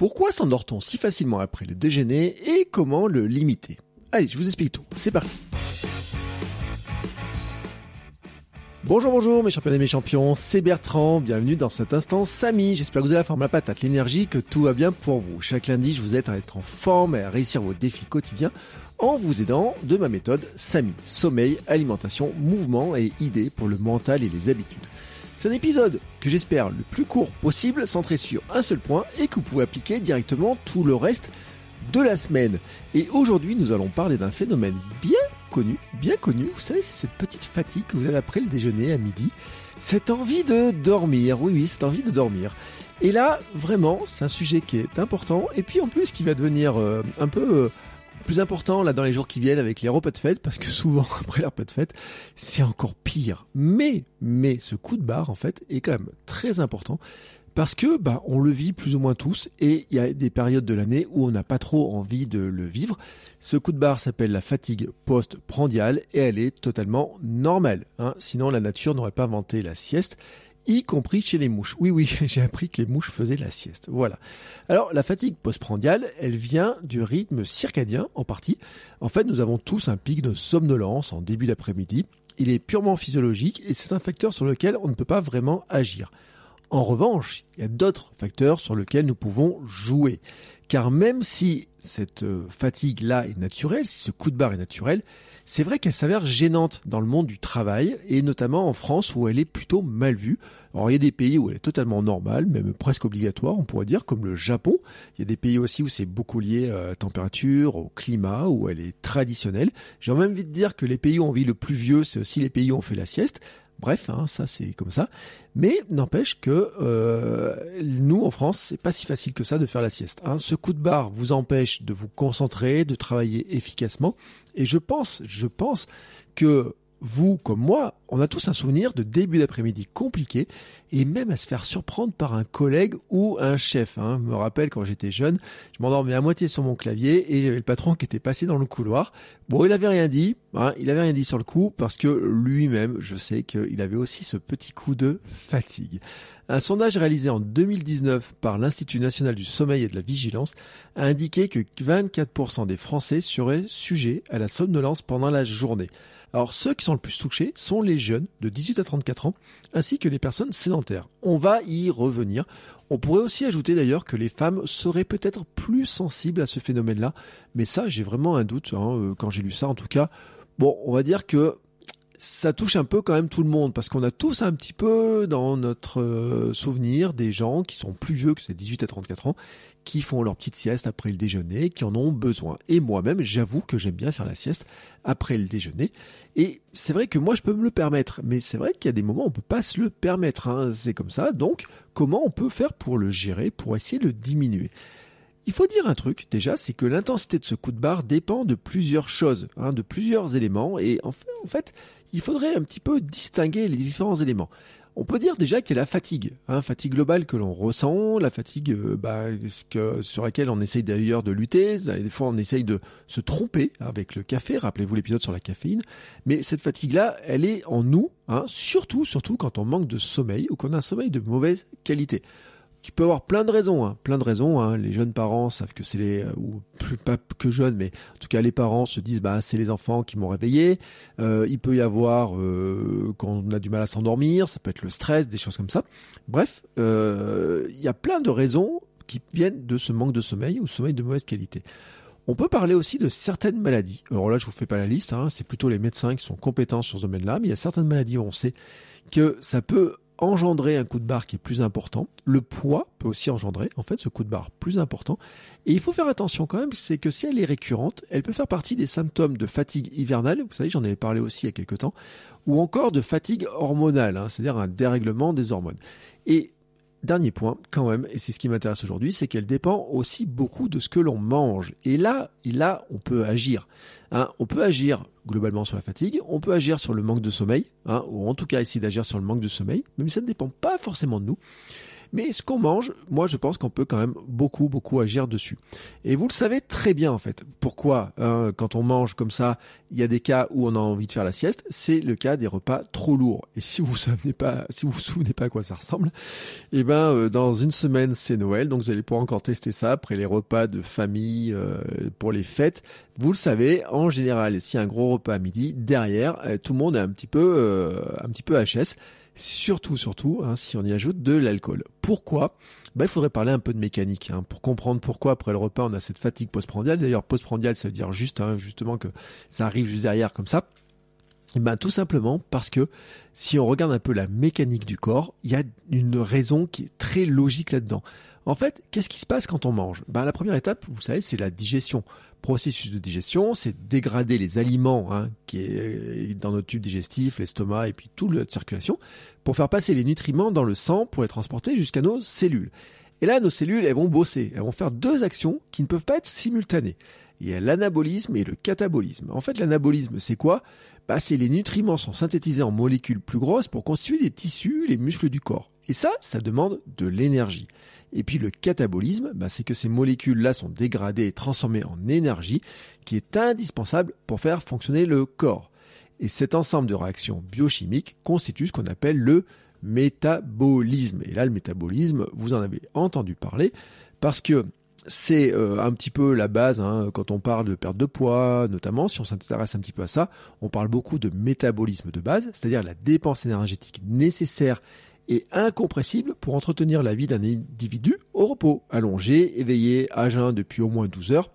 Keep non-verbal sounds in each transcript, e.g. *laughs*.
Pourquoi s'endort-on si facilement après le déjeuner et comment le limiter? Allez, je vous explique tout. C'est parti. Bonjour, bonjour mes champions et mes champions, c'est Bertrand, bienvenue dans cet instant Samy, j'espère que vous avez la forme, la patate, l'énergie, que tout va bien pour vous. Chaque lundi, je vous aide à être en forme et à réussir vos défis quotidiens en vous aidant de ma méthode Samy, sommeil, alimentation, mouvement et idées pour le mental et les habitudes. C'est un épisode que j'espère le plus court possible, centré sur un seul point et que vous pouvez appliquer directement tout le reste de la semaine. Et aujourd'hui, nous allons parler d'un phénomène bien connu, bien connu. Vous savez, c'est cette petite fatigue que vous avez après le déjeuner à midi. Cette envie de dormir. Oui, oui, cette envie de dormir. Et là, vraiment, c'est un sujet qui est important. Et puis en plus, qui va devenir euh, un peu euh, plus important là dans les jours qui viennent avec les repas de fête, parce que souvent *laughs* après les repas de fête, c'est encore pire. Mais, mais ce coup de barre en fait est quand même très important parce que bah, on le vit plus ou moins tous et il y a des périodes de l'année où on n'a pas trop envie de le vivre. Ce coup de barre s'appelle la fatigue post-prandiale et elle est totalement normale. Hein. Sinon la nature n'aurait pas inventé la sieste y compris chez les mouches. Oui, oui, *laughs* j'ai appris que les mouches faisaient la sieste. Voilà. Alors, la fatigue postprandiale, elle vient du rythme circadien, en partie. En fait, nous avons tous un pic de somnolence en début d'après-midi. Il est purement physiologique et c'est un facteur sur lequel on ne peut pas vraiment agir. En revanche, il y a d'autres facteurs sur lesquels nous pouvons jouer. Car même si cette euh, fatigue-là est naturelle, si ce coup de barre est naturel, c'est vrai qu'elle s'avère gênante dans le monde du travail, et notamment en France où elle est plutôt mal vue. Alors il y a des pays où elle est totalement normale, même presque obligatoire, on pourrait dire, comme le Japon. Il y a des pays aussi où c'est beaucoup lié à la température, au climat, où elle est traditionnelle. J'ai même envie de dire que les pays où on vit le plus vieux, c'est aussi les pays où on fait la sieste. Bref, hein, ça c'est comme ça. Mais n'empêche que euh, nous en France, c'est pas si facile que ça de faire la sieste. Hein. Ce coup de barre vous empêche de vous concentrer, de travailler efficacement. Et je pense, je pense que vous comme moi, on a tous un souvenir de début d'après-midi compliqué et même à se faire surprendre par un collègue ou un chef. Hein. Je me rappelle quand j'étais jeune, je m'endormais à moitié sur mon clavier et j'avais le patron qui était passé dans le couloir. Bon, il avait rien dit, hein, il avait rien dit sur le coup parce que lui-même, je sais qu'il avait aussi ce petit coup de fatigue. Un sondage réalisé en 2019 par l'Institut national du sommeil et de la vigilance a indiqué que 24% des Français seraient sujets à la somnolence pendant la journée. Alors ceux qui sont le plus touchés sont les jeunes de 18 à 34 ans, ainsi que les personnes sédentaires. On va y revenir. On pourrait aussi ajouter d'ailleurs que les femmes seraient peut-être plus sensibles à ce phénomène-là, mais ça j'ai vraiment un doute hein, euh, quand j'ai lu ça en tout cas. Bon, on va dire que ça touche un peu quand même tout le monde parce qu'on a tous un petit peu dans notre euh, souvenir des gens qui sont plus vieux que ces 18 à 34 ans qui font leur petite sieste après le déjeuner, qui en ont besoin. Et moi-même, j'avoue que j'aime bien faire la sieste après le déjeuner. Et c'est vrai que moi, je peux me le permettre. Mais c'est vrai qu'il y a des moments où on peut pas se le permettre. Hein. C'est comme ça. Donc, comment on peut faire pour le gérer, pour essayer de le diminuer? Il faut dire un truc déjà, c'est que l'intensité de ce coup de barre dépend de plusieurs choses, hein, de plusieurs éléments, et en fait, en fait, il faudrait un petit peu distinguer les différents éléments. On peut dire déjà qu'il y a la fatigue, hein, fatigue globale que l'on ressent, la fatigue euh, bah, sur laquelle on essaye d'ailleurs de lutter. Des fois, on essaye de se tromper avec le café. Rappelez-vous l'épisode sur la caféine. Mais cette fatigue-là, elle est en nous, hein, surtout, surtout quand on manque de sommeil ou qu'on a un sommeil de mauvaise qualité qui peut avoir plein de raisons, hein, plein de raisons. Hein. Les jeunes parents savent que c'est les, euh, ou plus pas que jeunes, mais en tout cas les parents se disent bah c'est les enfants qui m'ont réveillé. Euh, il peut y avoir euh, quand on a du mal à s'endormir, ça peut être le stress, des choses comme ça. Bref, il y a plein de raisons qui viennent de ce manque de sommeil ou sommeil de mauvaise qualité. On peut parler aussi de certaines maladies. Alors là, je vous fais pas la liste, hein, c'est plutôt les médecins qui sont compétents sur ce domaine-là, mais il y a certaines maladies où on sait que ça peut engendrer un coup de barre qui est plus important. Le poids peut aussi engendrer en fait ce coup de barre plus important. Et il faut faire attention quand même, c'est que si elle est récurrente, elle peut faire partie des symptômes de fatigue hivernale. Vous savez, j'en avais parlé aussi il y a quelques temps, ou encore de fatigue hormonale, hein, c'est-à-dire un dérèglement des hormones. Et Dernier point, quand même, et c'est ce qui m'intéresse aujourd'hui, c'est qu'elle dépend aussi beaucoup de ce que l'on mange. Et là, et là, on peut agir. Hein. on peut agir globalement sur la fatigue, on peut agir sur le manque de sommeil, hein, ou en tout cas essayer d'agir sur le manque de sommeil, même si ça ne dépend pas forcément de nous. Mais ce qu'on mange, moi je pense qu'on peut quand même beaucoup beaucoup agir dessus. Et vous le savez très bien en fait. Pourquoi hein, quand on mange comme ça, il y a des cas où on a envie de faire la sieste, c'est le cas des repas trop lourds. Et si vous *laughs* ne pas, si vous vous souvenez pas à quoi ça ressemble, eh ben euh, dans une semaine c'est Noël, donc vous allez pouvoir encore tester ça après les repas de famille euh, pour les fêtes. Vous le savez, en général, si un gros repas à midi, derrière, euh, tout le monde est un petit peu, un petit peu HS surtout, surtout, hein, si on y ajoute de l'alcool. Pourquoi? Bah, Il faudrait parler un peu de mécanique, hein, pour comprendre pourquoi après le repas on a cette fatigue postprandiale. D'ailleurs, postprandiale, ça veut dire juste, hein, justement, que ça arrive juste derrière comme ça. Ben tout simplement parce que si on regarde un peu la mécanique du corps, il y a une raison qui est très logique là-dedans. En fait, qu'est-ce qui se passe quand on mange? Ben, La première étape, vous savez, c'est la digestion processus de digestion, c'est dégrader les aliments hein, qui est dans notre tube digestif, l'estomac et puis toute notre circulation, pour faire passer les nutriments dans le sang pour les transporter jusqu'à nos cellules. Et là, nos cellules, elles vont bosser, elles vont faire deux actions qui ne peuvent pas être simultanées. Il y a l'anabolisme et le catabolisme. En fait, l'anabolisme, c'est quoi? Bah, C'est les nutriments sont synthétisés en molécules plus grosses pour constituer des tissus, les muscles du corps. Et ça, ça demande de l'énergie. Et puis le catabolisme, bah, c'est que ces molécules-là sont dégradées et transformées en énergie qui est indispensable pour faire fonctionner le corps. Et cet ensemble de réactions biochimiques constitue ce qu'on appelle le métabolisme. Et là, le métabolisme, vous en avez entendu parler parce que c'est euh, un petit peu la base hein, quand on parle de perte de poids, notamment si on s'intéresse un petit peu à ça, on parle beaucoup de métabolisme de base, c'est-à-dire la dépense énergétique nécessaire et incompressible pour entretenir la vie d'un individu au repos, allongé, éveillé, à jeun depuis au moins 12 heures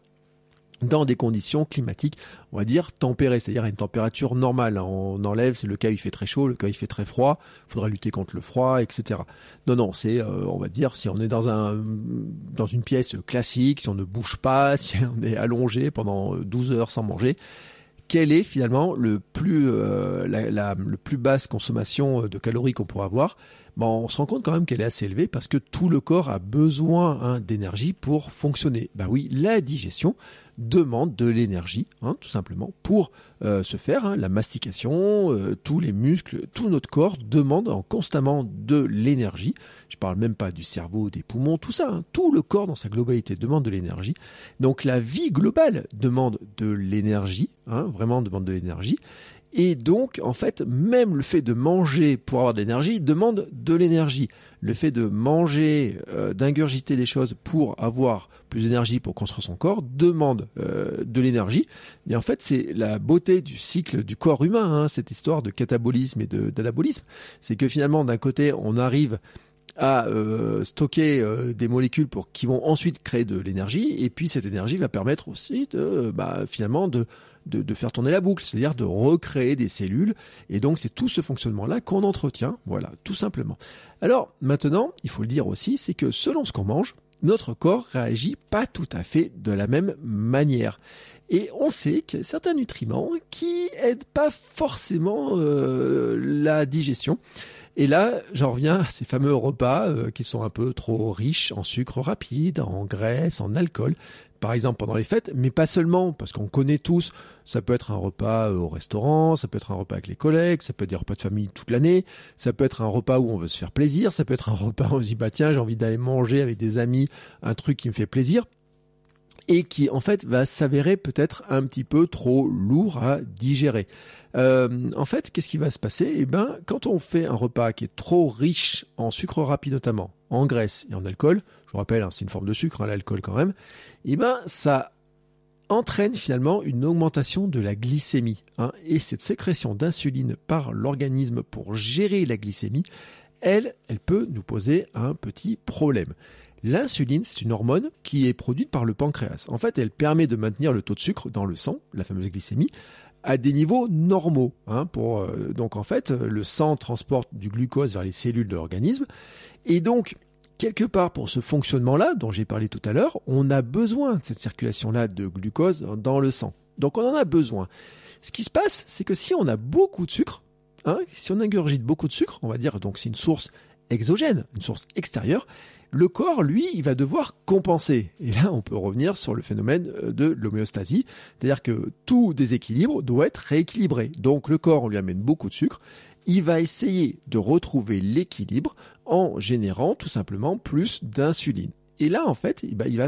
dans des conditions climatiques, on va dire tempérées, c'est-à-dire à une température normale. On enlève, c'est le cas il fait très chaud, le cas il fait très froid, il faudra lutter contre le froid, etc. Non, non, c'est, euh, on va dire, si on est dans une pièce classique, si on ne bouge pas, *laughs* si on est allongé pendant 12 heures sans manger, quelle est finalement le plus, euh, la, plus basse consommation de calories qu'on pourra avoir on se rend compte quand même qu'elle est assez élevée parce que tout le corps a besoin hein, d'énergie pour fonctionner. Ben oui, la digestion demande de l'énergie, hein, tout simplement, pour euh, se faire. Hein, la mastication, euh, tous les muscles, tout notre corps demande constamment de l'énergie. Je parle même pas du cerveau, des poumons, tout ça. tout le corps dans sa globalité demande de l'énergie. Donc la vie globale demande de l'énergie, vraiment demande de l'énergie. Et donc, en fait, même le fait de manger pour avoir de l'énergie demande de l'énergie. Le fait de manger, euh, d'ingurgiter des choses pour avoir plus d'énergie pour construire son corps demande euh, de l'énergie. Et en fait, c'est la beauté du cycle du corps humain, hein, cette histoire de catabolisme et d'anabolisme. C'est que finalement, d'un côté, on arrive à euh, stocker euh, des molécules pour qui vont ensuite créer de l'énergie et puis cette énergie va permettre aussi de bah, finalement de, de, faire tourner la boucle, c'est-à-dire de recréer des cellules et donc c'est tout ce fonctionnement là qu'on entretient, voilà, tout simplement. Alors maintenant, il faut le dire aussi, c'est que selon ce qu'on mange, notre corps réagit pas tout à fait de la même manière. Et on sait a certains nutriments qui aident pas forcément euh, la digestion. Et là, j'en reviens à ces fameux repas euh, qui sont un peu trop riches en sucre rapide, en graisse, en alcool, par exemple pendant les fêtes, mais pas seulement, parce qu'on connaît tous, ça peut être un repas euh, au restaurant, ça peut être un repas avec les collègues, ça peut être des repas de famille toute l'année, ça peut être un repas où on veut se faire plaisir, ça peut être un *laughs* repas où on se dit bah tiens j'ai envie d'aller manger avec des amis un truc qui me fait plaisir et qui en fait va s'avérer peut-être un petit peu trop lourd à digérer. Euh, en fait, qu'est-ce qui va se passer? Eh ben, quand on fait un repas qui est trop riche en sucre rapide notamment, en graisse et en alcool, je vous rappelle, hein, c'est une forme de sucre, hein, l'alcool quand même, eh ben, ça entraîne finalement une augmentation de la glycémie. Hein, et cette sécrétion d'insuline par l'organisme pour gérer la glycémie, elle, elle peut nous poser un petit problème. L'insuline, c'est une hormone qui est produite par le pancréas. En fait, elle permet de maintenir le taux de sucre dans le sang, la fameuse glycémie, à des niveaux normaux. Hein, euh, donc en fait, le sang transporte du glucose vers les cellules de l'organisme. Et donc, quelque part pour ce fonctionnement-là, dont j'ai parlé tout à l'heure, on a besoin de cette circulation-là de glucose dans le sang. Donc on en a besoin. Ce qui se passe, c'est que si on a beaucoup de sucre, hein, si on ingurgite beaucoup de sucre, on va dire donc c'est une source exogène, une source extérieure, le corps, lui, il va devoir compenser. Et là, on peut revenir sur le phénomène euh, de l'homéostasie, c'est-à-dire que tout déséquilibre doit être rééquilibré. Donc le corps, on lui amène beaucoup de sucre, il va essayer de retrouver l'équilibre en générant tout simplement plus d'insuline. Et là, en fait, il va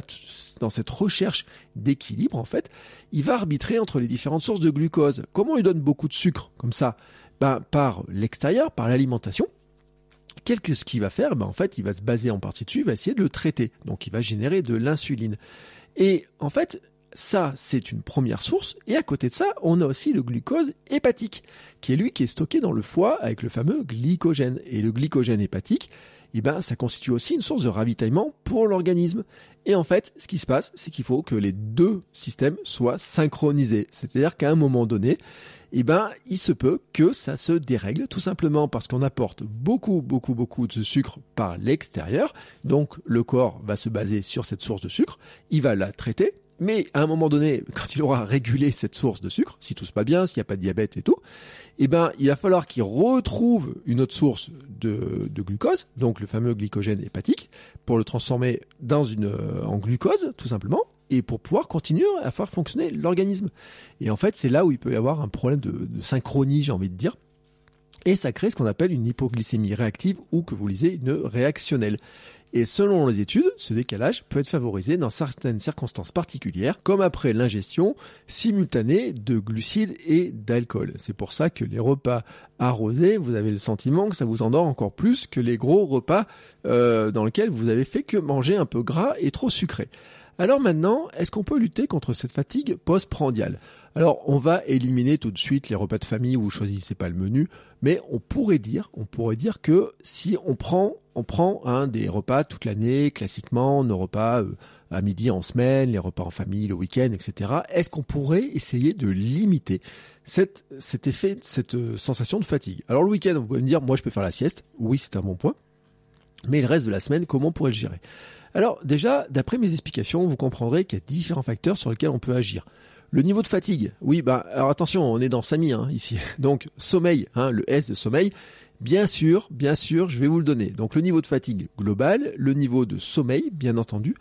dans cette recherche d'équilibre, en fait, il va arbitrer entre les différentes sources de glucose. Comment on lui donne beaucoup de sucre comme ça? Ben, Par l'extérieur, par l'alimentation. Qu'est-ce qu'il va faire ben, En fait, il va se baser en partie dessus, il va essayer de le traiter. Donc, il va générer de l'insuline. Et en fait, ça, c'est une première source. Et à côté de ça, on a aussi le glucose hépatique, qui est lui qui est stocké dans le foie avec le fameux glycogène. Et le glycogène hépatique, eh ben, ça constitue aussi une source de ravitaillement pour l'organisme. Et en fait, ce qui se passe, c'est qu'il faut que les deux systèmes soient synchronisés. C'est-à-dire qu'à un moment donné, eh ben, il se peut que ça se dérègle tout simplement parce qu'on apporte beaucoup, beaucoup, beaucoup de sucre par l'extérieur. Donc, le corps va se baser sur cette source de sucre. Il va la traiter mais à un moment donné, quand il aura régulé cette source de sucre, si tout se passe bien, s'il n'y a pas de diabète et tout, eh ben, il va falloir qu'il retrouve une autre source de, glucose, donc le fameux glycogène hépatique, pour le transformer dans une, euh, en glucose, tout simplement, et pour pouvoir continuer à faire fonctionner l'organisme. Et en fait, c'est là où il peut y avoir un problème de, synchronie, j'ai envie de dire, et ça crée ce qu'on appelle une hypoglycémie réactive ou que vous lisez une réactionnelle. Et selon les études, ce décalage peut être favorisé dans certaines circonstances particulières, comme après l'ingestion simultanée de glucides et d'alcool. C'est pour ça que les repas arrosés, vous avez le sentiment que ça vous endort encore plus que les gros repas euh, dans lesquels vous avez fait que manger un peu gras et trop sucré. Alors maintenant, est-ce qu'on peut lutter contre cette fatigue postprandiale? Alors, on va éliminer tout de suite les repas de famille où vous choisissez pas le menu, mais on pourrait dire, on pourrait dire que si on prend, on prend un des repas toute l'année, classiquement, nos repas euh, à midi en semaine, les repas en famille le week-end, etc. Est-ce qu'on pourrait essayer de limiter cet effet, cette euh, sensation de fatigue? Alors le week-end, vous pouvez me dire, moi je peux faire la sieste. Oui, c'est un bon point. Mais le reste de la semaine, comment on pourrait le gérer? Alors déjà, d'après mes explications, vous comprendrez qu'il y a différents facteurs sur lesquels on peut agir. Le niveau de fatigue, oui, bah alors attention, on est dans Samy hein, ici. *laughs* Donc sommeil, hein, le S de sommeil, bien sûr, bien sûr, je vais vous le donner. Donc le niveau de fatigue global, le niveau de sommeil, bien entendu.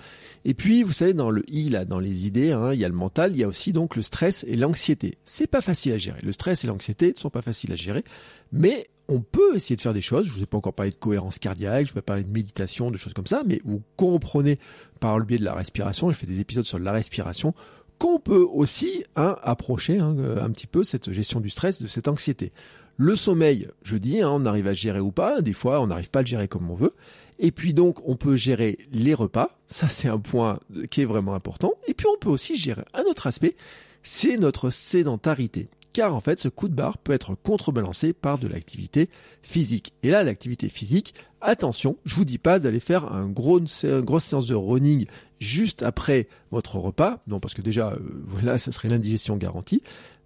Et puis, vous savez, dans le I, là, dans les idées, hein, il y a le mental, il y a aussi donc le stress et l'anxiété. C'est pas facile à gérer. Le stress et l'anxiété ne sont pas faciles à gérer, mais on peut essayer de faire des choses. Je vous ai pas encore parlé de cohérence cardiaque, je pas parler de méditation, de choses comme ça, mais vous comprenez par le biais de la respiration, je fais des épisodes sur la respiration, qu'on peut aussi hein, approcher hein, un petit peu cette gestion du stress, de cette anxiété. Le sommeil, je dis, hein, on arrive à gérer ou pas, des fois on n'arrive pas à le gérer comme on veut. Et puis donc on peut gérer les repas, ça c'est un point qui est vraiment important. Et puis on peut aussi gérer un autre aspect, c'est notre sédentarité car en fait ce coup de barre peut être contrebalancé par de l'activité physique. Et là, l'activité physique, attention, je vous dis pas d'aller faire une grosse séance de running juste après votre repas, non parce que déjà, euh, *laughs* voilà, ça serait l'indigestion garantie.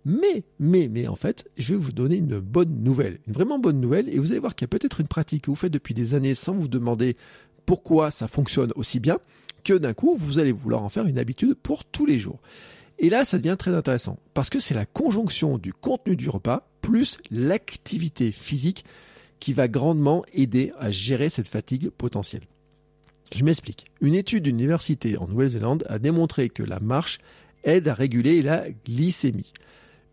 Mais, mais, mais en fait, je vais vous donner une bonne nouvelle, une vraiment bonne nouvelle, et vous allez voir qu'il y a peut-être une pratique que vous faites depuis des années sans vous demander pourquoi ça fonctionne aussi bien, que d'un coup, vous allez vouloir en faire une habitude pour tous les jours. Et là, ça devient très intéressant parce que c'est la conjonction du contenu du repas plus l'activité physique qui va grandement aider à gérer cette fatigue potentielle. Je m'explique. Une étude d'université en Nouvelle-Zélande a démontré que la marche aide à réguler la glycémie.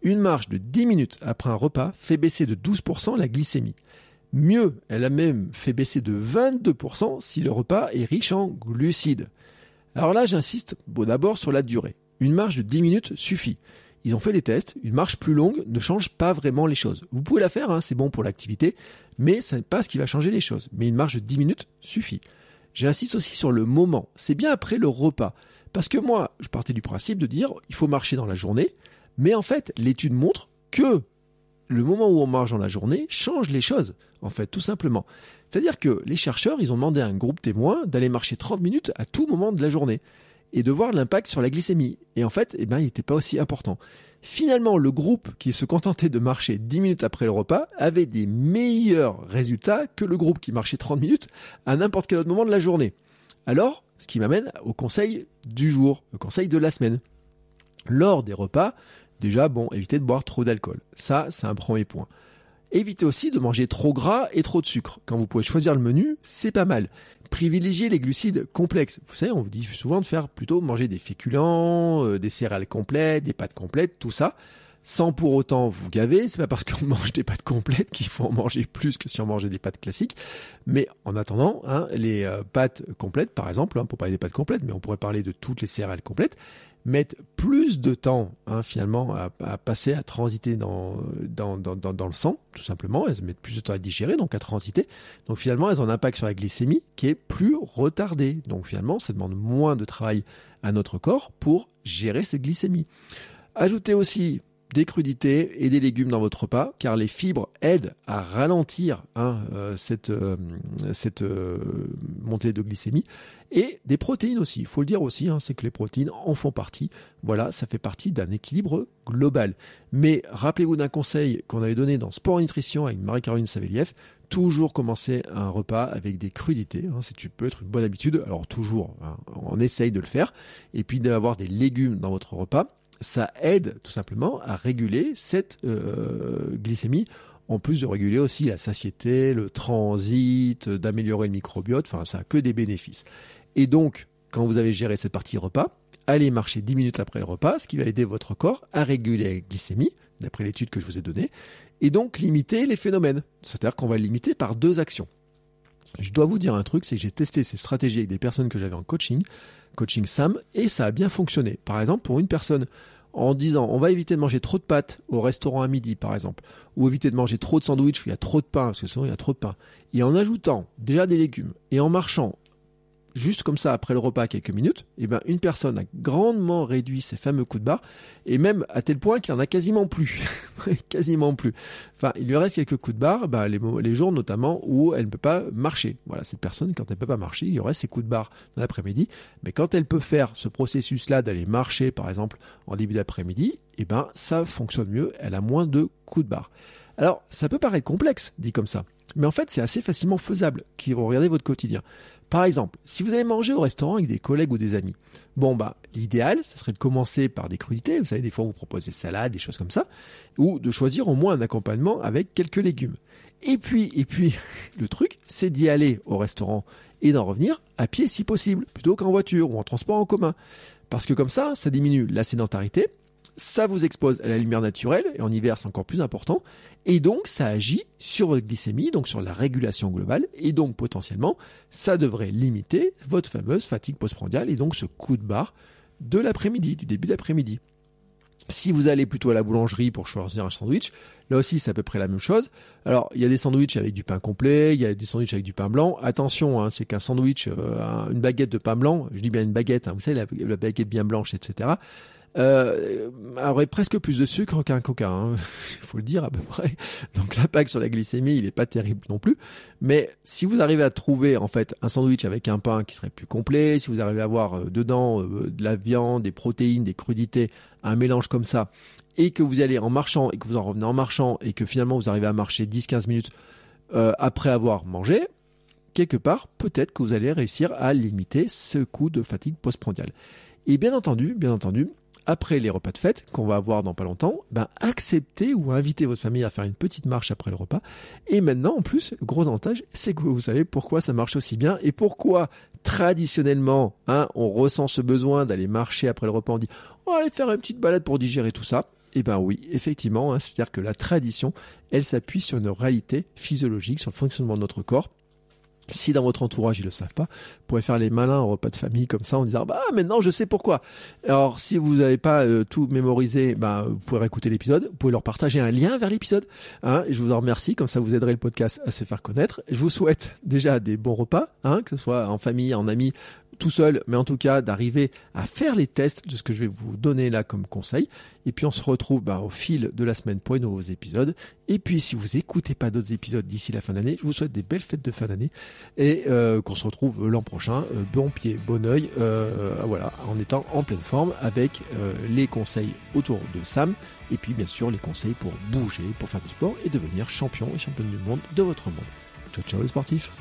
Une marche de 10 minutes après un repas fait baisser de 12% la glycémie. Mieux, elle a même fait baisser de 22% si le repas est riche en glucides. Alors là, j'insiste d'abord sur la durée. Une marche de 10 minutes suffit. Ils ont fait des tests, une marche plus longue ne change pas vraiment les choses. Vous pouvez la faire, hein, c'est bon pour l'activité, mais ce n'est pas ce qui va changer les choses. Mais une marche de 10 minutes suffit. J'insiste aussi sur le moment, c'est bien après le repas. Parce que moi, je partais du principe de dire, il faut marcher dans la journée, mais en fait, l'étude montre que le moment où on marche dans la journée change les choses, en fait, tout simplement. C'est-à-dire que les chercheurs, ils ont demandé à un groupe témoin d'aller marcher 30 minutes à tout moment de la journée et de voir l'impact sur la glycémie. Et en fait, eh ben, il n'était pas aussi important. Finalement, le groupe qui se contentait de marcher 10 minutes après le repas avait des meilleurs résultats que le groupe qui marchait 30 minutes à n'importe quel autre moment de la journée. Alors, ce qui m'amène au conseil du jour, au conseil de la semaine. Lors des repas, déjà, bon, évitez de boire trop d'alcool. Ça, c'est un premier point. Évitez aussi de manger trop gras et trop de sucre. Quand vous pouvez choisir le menu, c'est pas mal. Privilégiez les glucides complexes. Vous savez, on vous dit souvent de faire plutôt manger des féculents, euh, des céréales complètes, des pâtes complètes, tout ça, sans pour autant vous gaver. C'est pas parce qu'on *laughs* mange des pâtes complètes qu'il faut en manger plus que si on mangeait des pâtes classiques. Mais en attendant, hein, les euh, pâtes complètes, par exemple, hein, pour parler des pâtes complètes, mais on pourrait parler de toutes les céréales complètes, mettent plus de temps hein, finalement à, passer, à transiter dans, dans, dans, dans, le sang, tout simplement. Elles mettent plus de temps à digérer, donc à transiter. Donc finalement, elles ont un impact sur la glycémie qui est plus retardé. Donc finalement, ça demande moins de travail à notre corps pour gérer cette glycémie. Ajoutez aussi des crudités et des légumes dans votre repas, car les fibres aident à ralentir hein, euh, cette, euh, cette euh, montée de glycémie, et des protéines aussi. Il faut le dire aussi, hein, c'est que les protéines en font partie. Voilà, ça fait partie d'un équilibre global. Mais rappelez-vous d'un conseil qu'on avait donné dans Sport Nutrition avec Marie-Caroline Saveliev, toujours commencer un repas avec des crudités, hein, si tu peux être une bonne habitude. Alors toujours, on essaye de le faire, et puis d'avoir des légumes dans votre repas ça aide tout simplement à réguler cette euh, glycémie, en plus de réguler aussi la satiété, le transit, d'améliorer le microbiote, enfin ça a que des bénéfices. Et donc, quand vous avez géré cette partie repas, allez marcher 10 minutes après le repas, ce qui va aider votre corps à réguler la glycémie, d'après l'étude que je vous ai donnée, et donc limiter les phénomènes. C'est-à-dire qu'on va limiter par deux actions. Je dois vous dire un truc, c'est que j'ai testé ces stratégies avec des personnes que j'avais en coaching, coaching SAM, et ça a bien fonctionné. Par exemple, pour une personne, en disant on va éviter de manger trop de pâtes au restaurant à midi, par exemple, ou éviter de manger trop de sandwichs où il y a trop de pain, parce que sinon il y a trop de pain, et en ajoutant déjà des légumes, et en marchant juste comme ça après le repas quelques minutes, eh ben une personne a grandement réduit ses fameux coups de barre et même à tel point qu'il en a quasiment plus, *laughs* quasiment plus. Enfin, il lui reste quelques coups de barre, bah, les, jours notamment où elle ne peut pas marcher. Voilà, cette personne quand elle peut pas marcher, il y aurait ses coups de barre dans l'après-midi, mais quand elle peut faire ce processus-là d'aller marcher par exemple en début d'après-midi, eh ben ça fonctionne mieux, elle a moins de coups de barre. Alors, ça peut paraître complexe, dit comme ça, mais en fait, c'est assez facilement faisable, qui regardez votre quotidien. Par exemple, si vous allez manger au restaurant avec des collègues ou des amis, bon bah l'idéal, ça serait de commencer par des crudités, vous savez, des fois on vous propose des salades, des choses comme ça, ou de choisir au moins un accompagnement avec quelques légumes. Et puis, et puis, *laughs* le truc, c'est d'y aller au restaurant et d'en revenir à pied si possible, plutôt qu'en voiture ou en transport en commun. Parce que comme ça, ça diminue la sédentarité, ça vous expose à la lumière naturelle, et en hiver c'est encore plus important, et donc ça agit sur votre glycémie, donc sur la régulation globale, et donc potentiellement ça devrait limiter votre fameuse fatigue postprandiale, et donc ce coup de barre de l'après-midi, du début d'après-midi. Si vous allez plutôt à la boulangerie pour choisir un sandwich, là aussi c'est à peu près la même chose. Alors il y a des sandwichs avec du pain complet, il y a des sandwichs avec du pain blanc. Attention, hein, c'est qu'un sandwich, euh, une baguette de pain blanc, je dis bien une baguette, hein, vous savez la baguette bien blanche, etc euh, aurait presque plus de sucre qu'un coca, hein. il *laughs* faut le dire à peu près. Donc l'impact sur la glycémie, il n'est pas terrible non plus. Mais si vous arrivez à trouver en fait un sandwich avec un pain qui serait plus complet, si vous arrivez à avoir euh, dedans euh, de la viande, des protéines, des crudités, un mélange comme ça, et que vous allez en marchant et que vous en revenez en marchant et que finalement vous arrivez à marcher 10-15 minutes après avoir mangé, quelque part, peut-être que vous allez réussir à limiter ce coup de fatigue postprandiale. Et bien entendu, bien entendu, après les repas de fête qu'on va avoir dans pas longtemps, ben acceptez ou invitez votre famille à faire une petite marche après le repas. Et maintenant, en plus, le gros avantage, c'est que vous savez pourquoi ça marche aussi bien et pourquoi traditionnellement, hein, on ressent ce besoin d'aller marcher après le repas. On dit, on va aller faire une petite balade pour digérer tout ça. Eh ben oui, effectivement, hein, c'est-à-dire que la tradition, elle s'appuie sur une réalité physiologique, sur le fonctionnement de notre corps. Si dans votre entourage ils le savent pas, vous pouvez faire les malins au repas de famille comme ça en disant bah maintenant je sais pourquoi. Alors si vous n'avez pas euh, tout mémorisé, bah, vous pouvez écouter l'épisode, vous pouvez leur partager un lien vers l'épisode. Hein, je vous en remercie, comme ça vous aiderez le podcast à se faire connaître. Je vous souhaite déjà des bons repas, hein, que ce soit en famille, en amis, tout seul, mais en tout cas d'arriver à faire les tests de ce que je vais vous donner là comme conseil. Et puis on se retrouve bah, au fil de la semaine pour les nouveaux épisodes. Et puis si vous écoutez pas d'autres épisodes d'ici la fin d'année, je vous souhaite des belles fêtes de fin d'année et euh, qu'on se retrouve l'an prochain, euh, bon pied, bon oeil, euh, voilà, en étant en pleine forme avec les conseils autour de Sam et puis bien sûr les conseils pour bouger, pour faire du sport et devenir champion et championne du monde de votre monde. Ciao ciao les sportifs